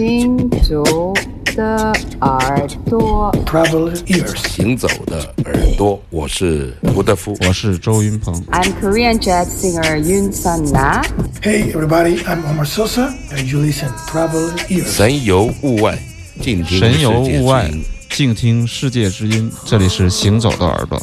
行走的耳朵。行走的耳朵，我是胡德夫。我是周云鹏。I'm Korean jazz singer Yoon Sun Na. Hey everybody, I'm Omar Sosa, and you listen Travel ears. 神游物外，静听神游物外，静听世界之音。这里是行走的耳朵。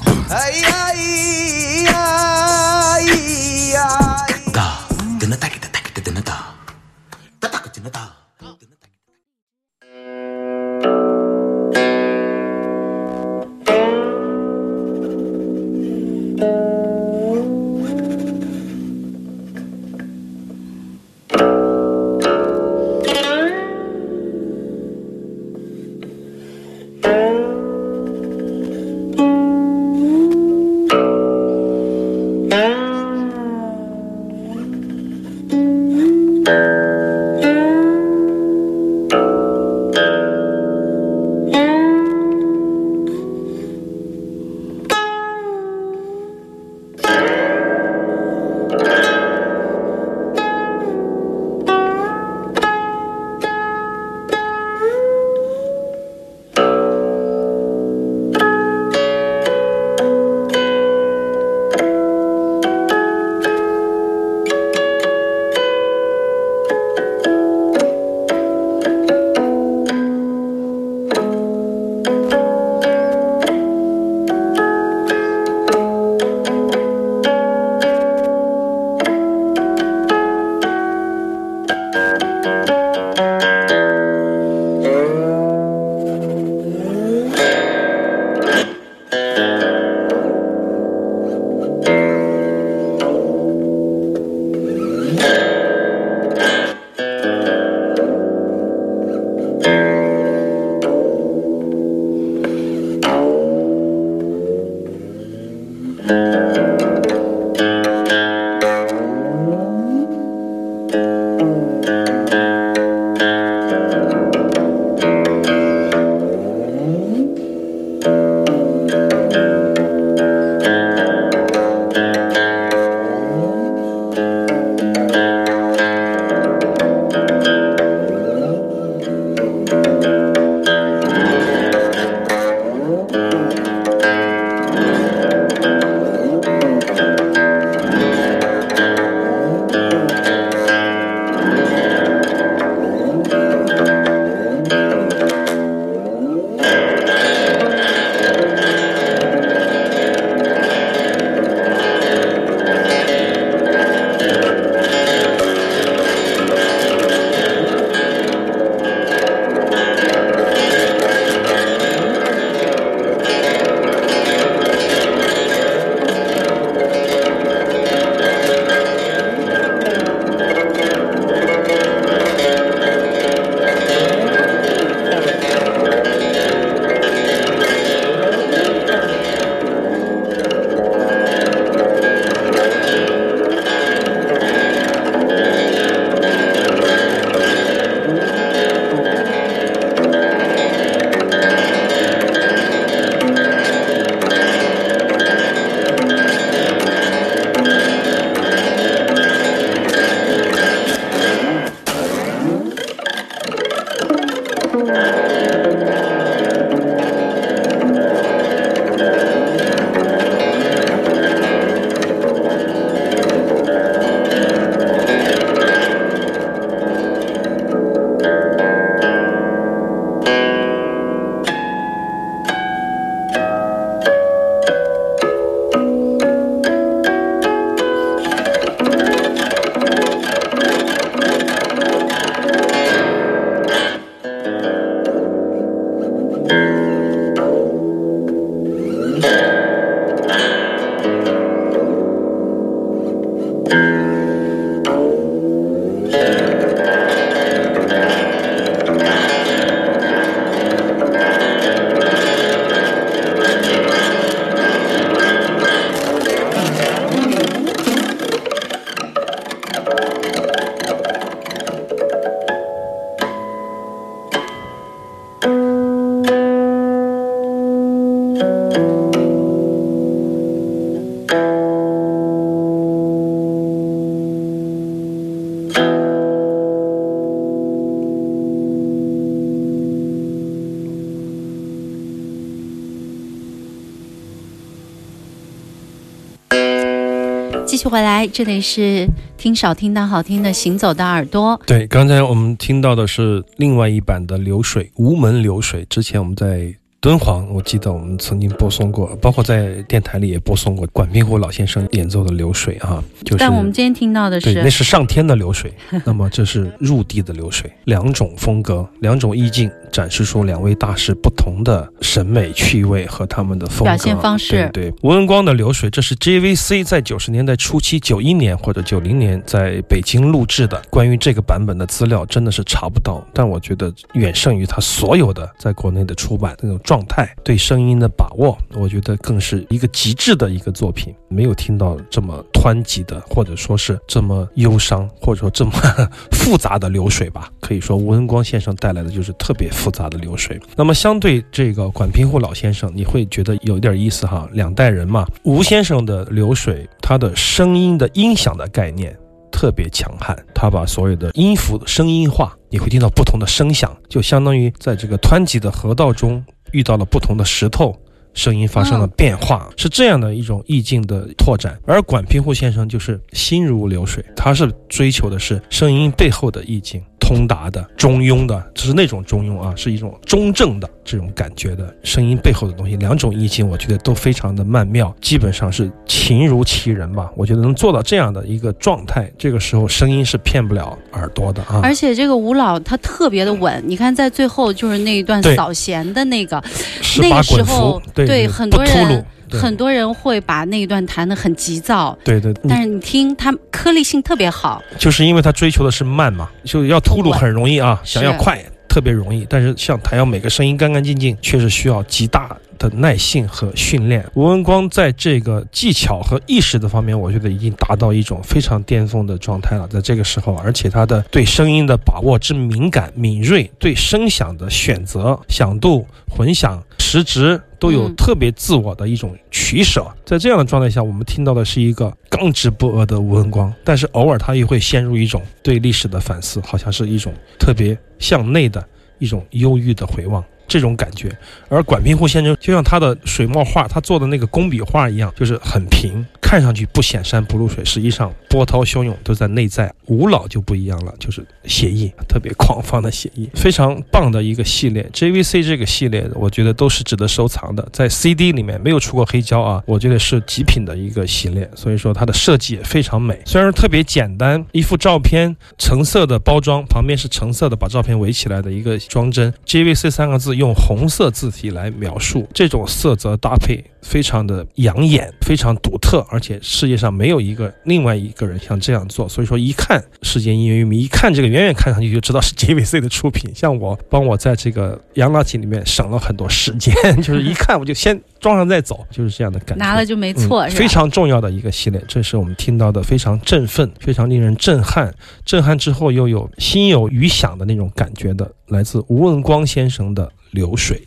续回来，这里是听少听到好听的行走的耳朵。对，刚才我们听到的是另外一版的《流水》，无门流水。之前我们在敦煌，我记得我们曾经播送过，包括在电台里也播送过管平湖老先生演奏的《流水》啊，就是。但我们今天听到的对，那是是上天的流水，那么这是入地的流水，两种风格，两种意境，展示出两位大师不同的审美趣味和他们的风格表现方式对对，吴文光的流水，这是 JVC 在九十年代初期，九一年或者九零年在北京录制的。关于这个版本的资料真的是查不到，但我觉得远胜于他所有的在国内的出版那种状态，对声音的把握，我觉得更是一个极致的一个作品。没有听到这么湍急的，或者说是这么忧伤，或者说这么复杂的流水吧。可以说，吴文光先生带来的就是特别复杂的流水。那么，相对这个管平湖老先生，你会觉得有点意思哈，两代人嘛。吴先生的流水，他的声音的音响的概念。特别强悍，他把所有的音符声音化，你会听到不同的声响，就相当于在这个湍急的河道中遇到了不同的石头，声音发生了变化，是这样的一种意境的拓展。而管平湖先生就是心如流水，他是追求的是声音背后的意境。通达的、中庸的，只是那种中庸啊，是一种中正的这种感觉的声音背后的东西。两种意境，我觉得都非常的曼妙，基本上是情如其人吧。我觉得能做到这样的一个状态，这个时候声音是骗不了耳朵的啊。而且这个吴老他特别的稳，你看在最后就是那一段扫弦的那个，那个时候，对，很多人很多人会把那一段弹得很急躁，对对，你但是你听它颗粒性特别好，就是因为他追求的是慢嘛，就要秃噜很容易啊，想要快特别容易，但是像弹药每个声音干干净净，确实需要极大的耐性和训练。吴文光在这个技巧和意识的方面，我觉得已经达到一种非常巅峰的状态了。在这个时候，而且他的对声音的把握之敏感、敏锐，对声响的选择、响度、混响、时值。都有特别自我的一种取舍，在这样的状态下，我们听到的是一个刚直不阿的吴文光，但是偶尔他也会陷入一种对历史的反思，好像是一种特别向内的一种忧郁的回望。这种感觉，而管平湖先生就像他的水墨画，他做的那个工笔画一样，就是很平，看上去不显山不露水，实际上波涛汹涌都在内在。吴老就不一样了，就是写意特别狂放的写意，非常棒的一个系列。JVC 这个系列，我觉得都是值得收藏的，在 CD 里面没有出过黑胶啊，我觉得是极品的一个系列，所以说它的设计也非常美，虽然特别简单，一幅照片橙色的包装，旁边是橙色的把照片围起来的一个装帧，JVC 三个字用红色字体来描述，这种色泽搭配非常的养眼，非常独特，而且世界上没有一个另外一个人像这样做，所以说一看世界音乐迷，一看这个远远看上去就知道是 JVC 的出品。像我帮我在这个洋垃圾里面省了很多时间，就是一看我就先装上再走，就是这样的感觉。拿了就没错，嗯，是非常重要的一个系列，这是我们听到的非常振奋、非常令人震撼，震撼之后又有心有余响的那种感觉的，来自吴文光先生的《流水》。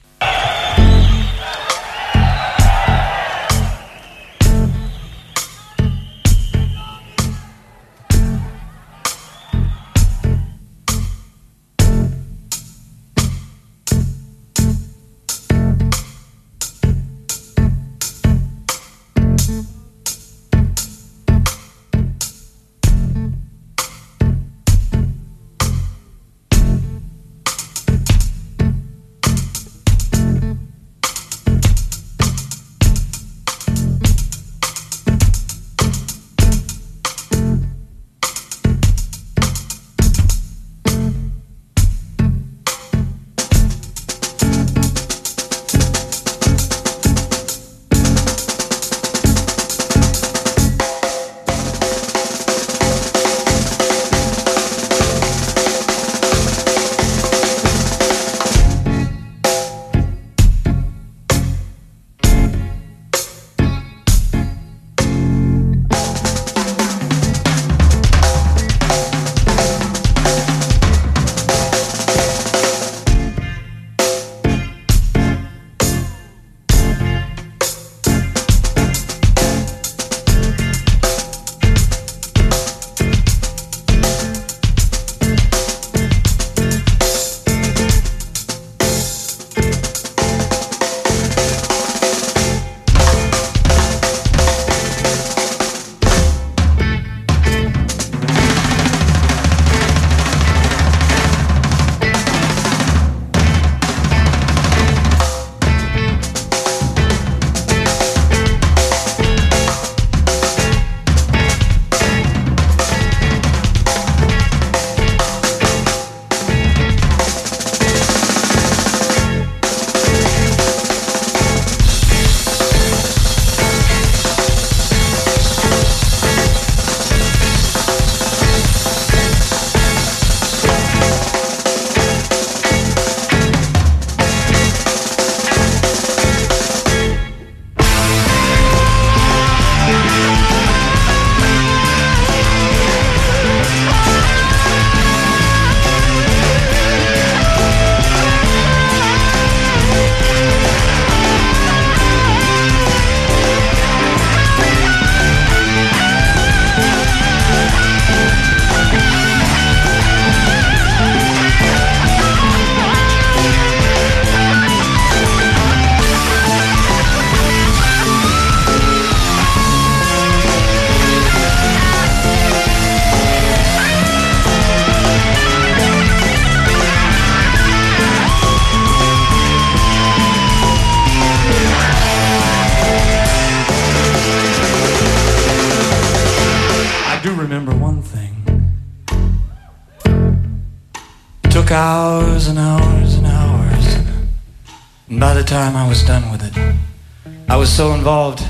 So involved,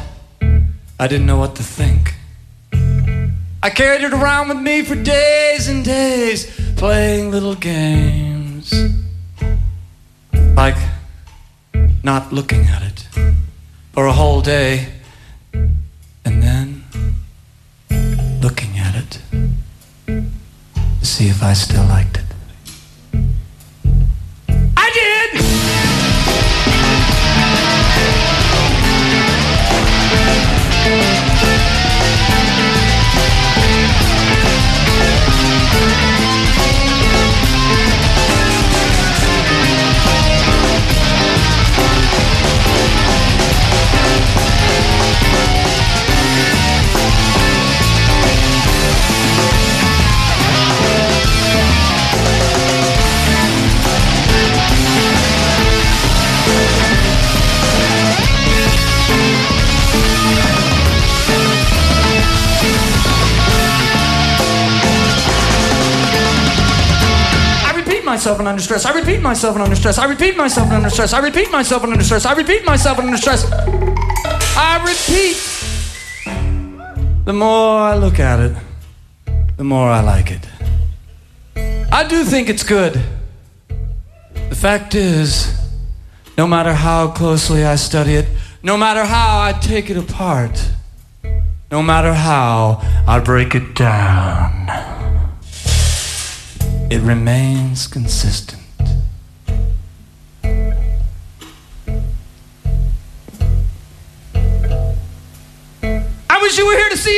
I didn't know what to think. I carried it around with me for days and days, playing little games. Like not looking at it for a whole day, and then looking at it to see if I still liked it. Myself and under stress. I repeat myself and under stress. I repeat myself and under stress. I repeat myself and under stress. I repeat myself and under stress. I repeat. The more I look at it, the more I like it. I do think it's good. The fact is, no matter how closely I study it, no matter how I take it apart, no matter how I break it down, it remains consistent. I wish you were here to see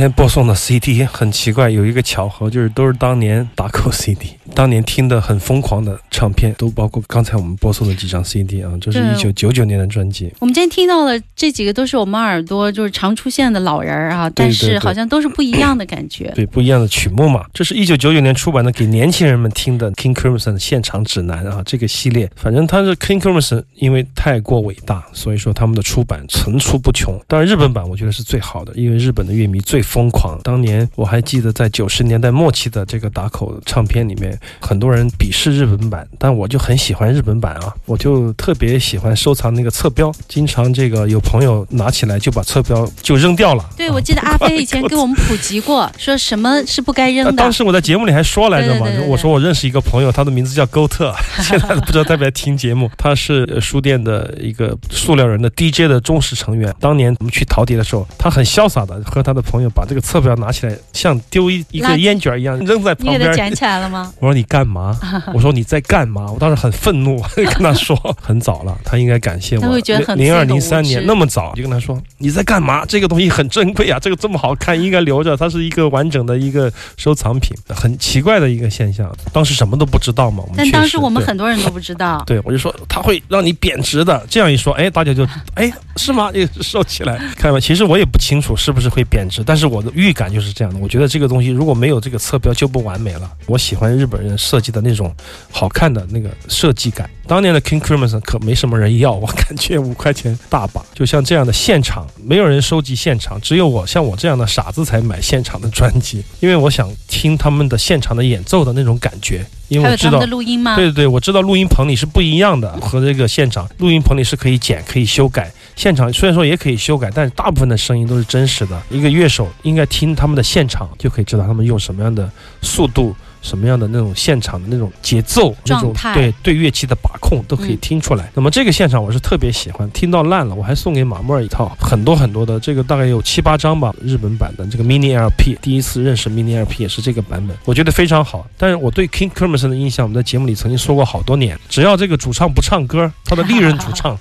天播送的 CD 很奇怪，有一个巧合，就是都是当年打口 CD，当年听的很疯狂的唱片，都包括刚才我们播送的几张 CD 啊，这是对一九九九年的专辑。我们今天听到的这几个都是我们耳朵就是常出现的老人儿啊，但是好像都是不一样的感觉。对不一样的曲目嘛，这是一九九九年出版的给年轻人们听的 King Crimson 现场指南啊，这个系列，反正它是 King Crimson，因为太过伟大，所以说他们的出版层出不穷。当然日本版我觉得是最好的，因为日本的乐迷最疯狂。当年我还记得在九十年代末期的这个打口唱片里面，很多人鄙视日本版，但我就很喜欢日本版啊，我就特别喜欢收藏那个侧标，经常这个有朋友拿起来就把侧标就扔掉了。对，我记得阿飞以前给我们普及过，说什么是不该扔的呃当。时我在节目里还说来着嘛，对对对对我说我认识一个朋友，他的名字叫勾特，现在不知道在不在听节目。他是呃书店的一个塑料人的 DJ 的忠实成员。当年我们去陶笛的时候，他很潇洒的和他的朋友把这个侧标拿起来，像丢一一个烟卷一样扔在旁边。给他捡起来了吗？我说你干嘛？我说你在干嘛？我当时很愤怒，跟他说很早了，他应该感谢我。他会觉得很零二零三年那么早就跟他说你在干嘛？这个东西很珍贵啊，这个这么好看，应该留着，它是一个完整的一个收藏品，很奇怪的一个现象。当时什么都不知道嘛，我们但当时我们很多人都不知道。对，我就说他会让你贬值的。这样一说，哎，大家就哎是吗？就收起来。看吧，其实我也不清楚是不是会贬值，但但是我的预感就是这样的，我觉得这个东西如果没有这个侧标就不完美了。我喜欢日本人设计的那种好看的那个设计感。当年的 King Crimson 可没什么人要，我感觉 五块钱大把。就像这样的现场，没有人收集现场，只有我像我这样的傻子才买现场的专辑，因为我想听他们的现场的演奏的那种感觉。因为我知道录音吗？对对对，我知道录音棚里是不一样的，和这个现场录音棚里是可以剪、可以修改。现场虽然说也可以修改，但是大部分的声音都是真实的。一个乐手应该听他们的现场，就可以知道他们用什么样的速度、什么样的那种现场的那种节奏、那种对对乐器的把控都可以听出来。那么这个现场我是特别喜欢，听到烂了，我还送给马莫尔一套很多很多的这个大概有七八张吧，日本版的这个 mini LP，第一次认识 mini LP 也是这个版本，我觉得非常好。但是我对 King Crimson 的印象，我们在节目里曾经说过好多年，只要这个主唱不唱歌，他的历任主唱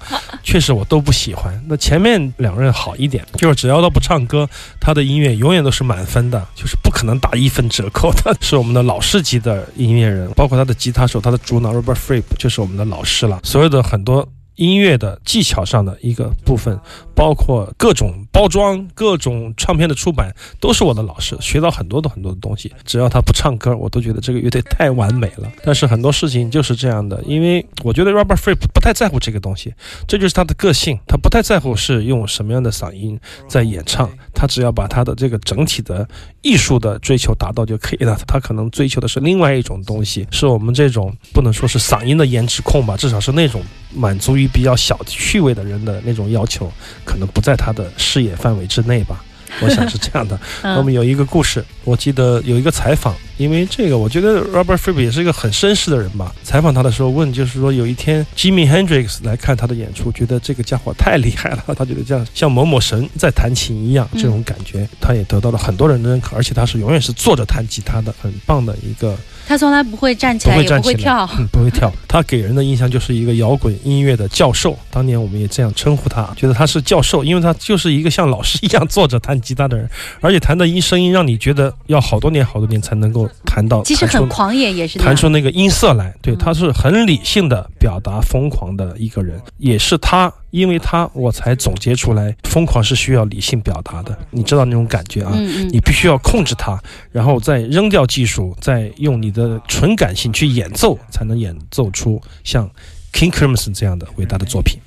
确实我都不喜欢。那前面两任好一点，就是只要他不唱歌，他的音乐永远都是满分的，就是不可能打一分折扣的。是我们的老师级的音乐人，包括他的吉他手、他的主脑 Robert Fripp 就是我们的老师了。所有的很多音乐的技巧上的一个部分，包括各种包装、各种唱片的出版，都是我的老师，学到很多的很多的东西。只要他不唱歌，我都觉得这个乐队太完美了。但是很多事情就是这样的，因为 我觉得 Robert Fripp 不太在乎这个东西，这就是他的个性，他不太在乎是用什么样的嗓音在演唱，他只要把他的这个整体的艺术的追求达到就可以了。他可能追求的是另外一种东西，是我们这种不能说是嗓音的颜值控吧，至少是那种满足于比较小趣味的人的那种要求，可能不在他的视野范围之内吧。我想是这样的。那么有一个故事，我记得有一个采访，因为这个我觉得 Robert Fripp 也是一个很绅士的人吧。采访他的时候问，就是说有一天 Jimi Hendrix 来看他的演出，觉得这个家伙太厉害了，他觉得这样像某某神在弹琴一样，这种感觉，他也得到了很多人的认可，而且他是永远是坐着弹吉他的，很棒的一个。他从来不会站起来，也会站起来，不会跳。嗯，不会跳。他给人的印象就是一个摇滚音乐的教授，当年我们也这样称呼他，觉得他是教授，因为他就是一个像老师一样坐着弹吉他的人，而且弹的音声音让你觉得要好多年好多年才能够弹到，其实很狂野，也是弹出那个音色来。对，嗯他是很理性的表达疯狂的一个人，也是他，因为他我才总结出来，疯狂是需要理性表达的，你知道那种感觉啊？你必须要控制它，然后再扔掉技术，再用你的纯感性去演奏，才能演奏出像 King Crimson 这样的伟大的作品。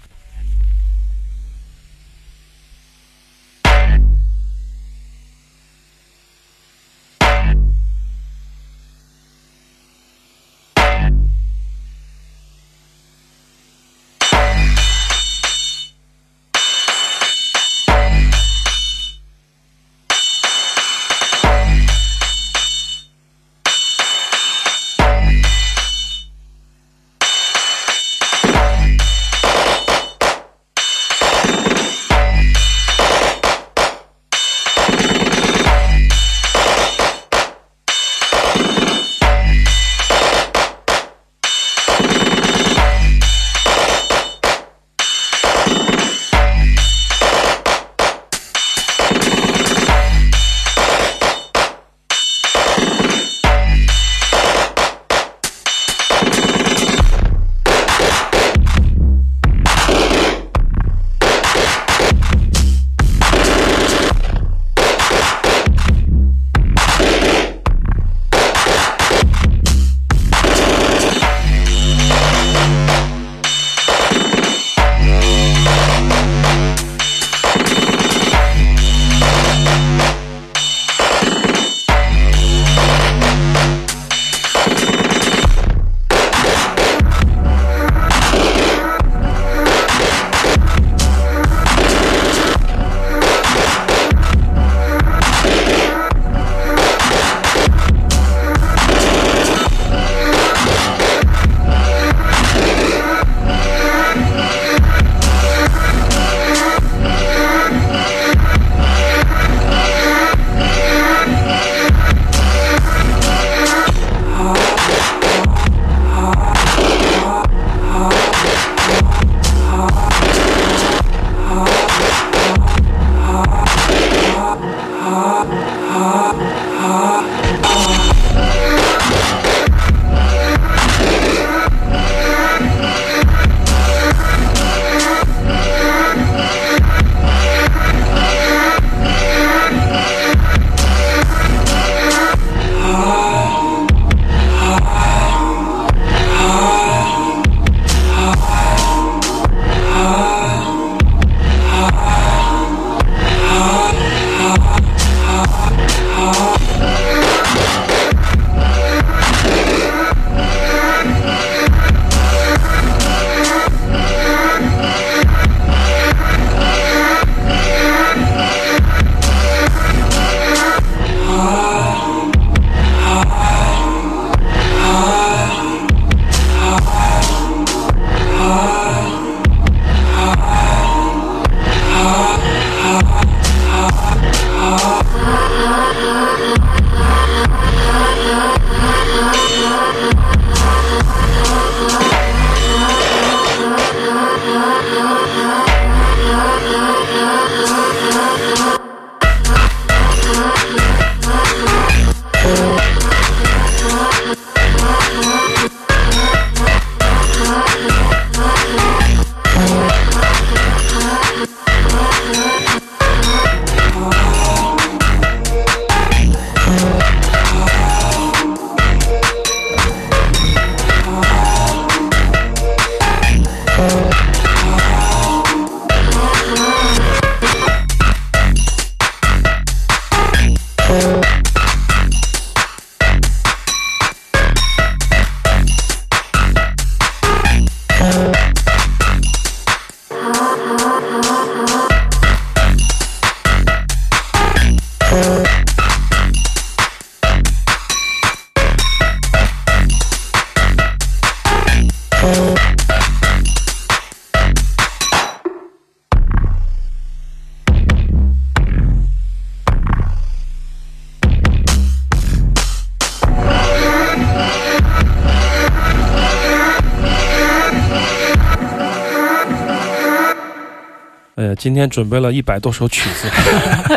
今天准备了一百多首曲子，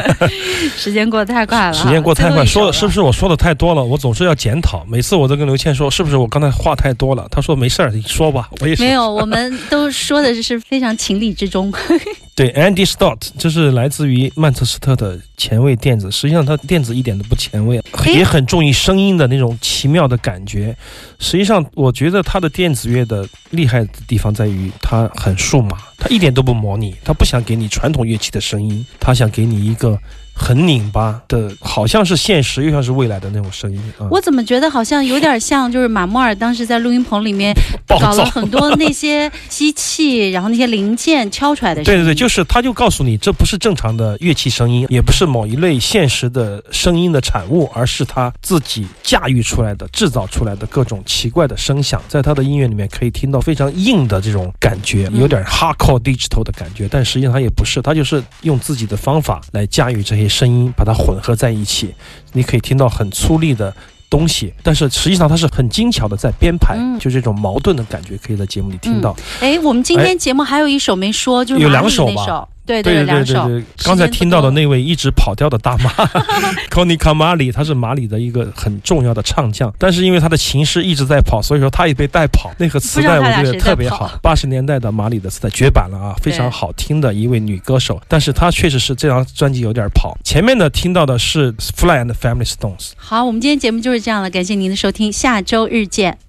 时间过得太快了，时间过得太快，说的是不是？我说的太多了？我总是要检讨，每次我都跟刘倩说，是不是我刚才话太多了？他说没事儿，你说吧，我也是没有，我们都说的是非常情理之中。对，Andy Stott，这是来自于曼彻斯特的前卫电子，实际上他电子一点都不前卫，诶也很注意声音的那种奇妙的感觉。实际上，我觉得他的电子乐的厉害的地方在于它很数码，它一点都不模拟，它不想给你传统乐器的声音，它想给你一个很拧巴的，好像是现实又像是未来的那种声音啊。我怎么觉得好像有点像，就是马莫尔当时在录音棚里面 搞了很多那些机器，然后那些零件敲出来的声音。对对对，就是他就告诉你，这不是正常的乐器声音，也不是某一类现实的声音的产物，而是他自己驾驭出来的、制造出来的各种奇怪的声响，在他的音乐里面可以听到非常硬的这种感觉，嗯有点 hardcore digital 的感觉，但实际上他也不是，他就是用自己的方法来驾驭这些声音，把它混合在一起，你可以听到很粗粝的。东西，但是实际上它是很精巧的在编排，嗯就这种矛盾的感觉可以在节目里听到。哎，我们今天节目还有一首没说，就是有两首吧那首，对对对。对对，刚才听到的那位一直跑调的大妈 Connie Kamali，她是马里的一个很重要的唱将，但是因为她的琴师一直在跑，所以说她也被带跑。那个磁带我觉得特别好，八十年代的马里的磁带绝版了啊，非常好听的一位女歌手，但是她确实是这张专辑有点跑。前面呢听到的是 Fly and Family Stones。好，我们今天节目就是这样了，感谢您的收听，下周日见。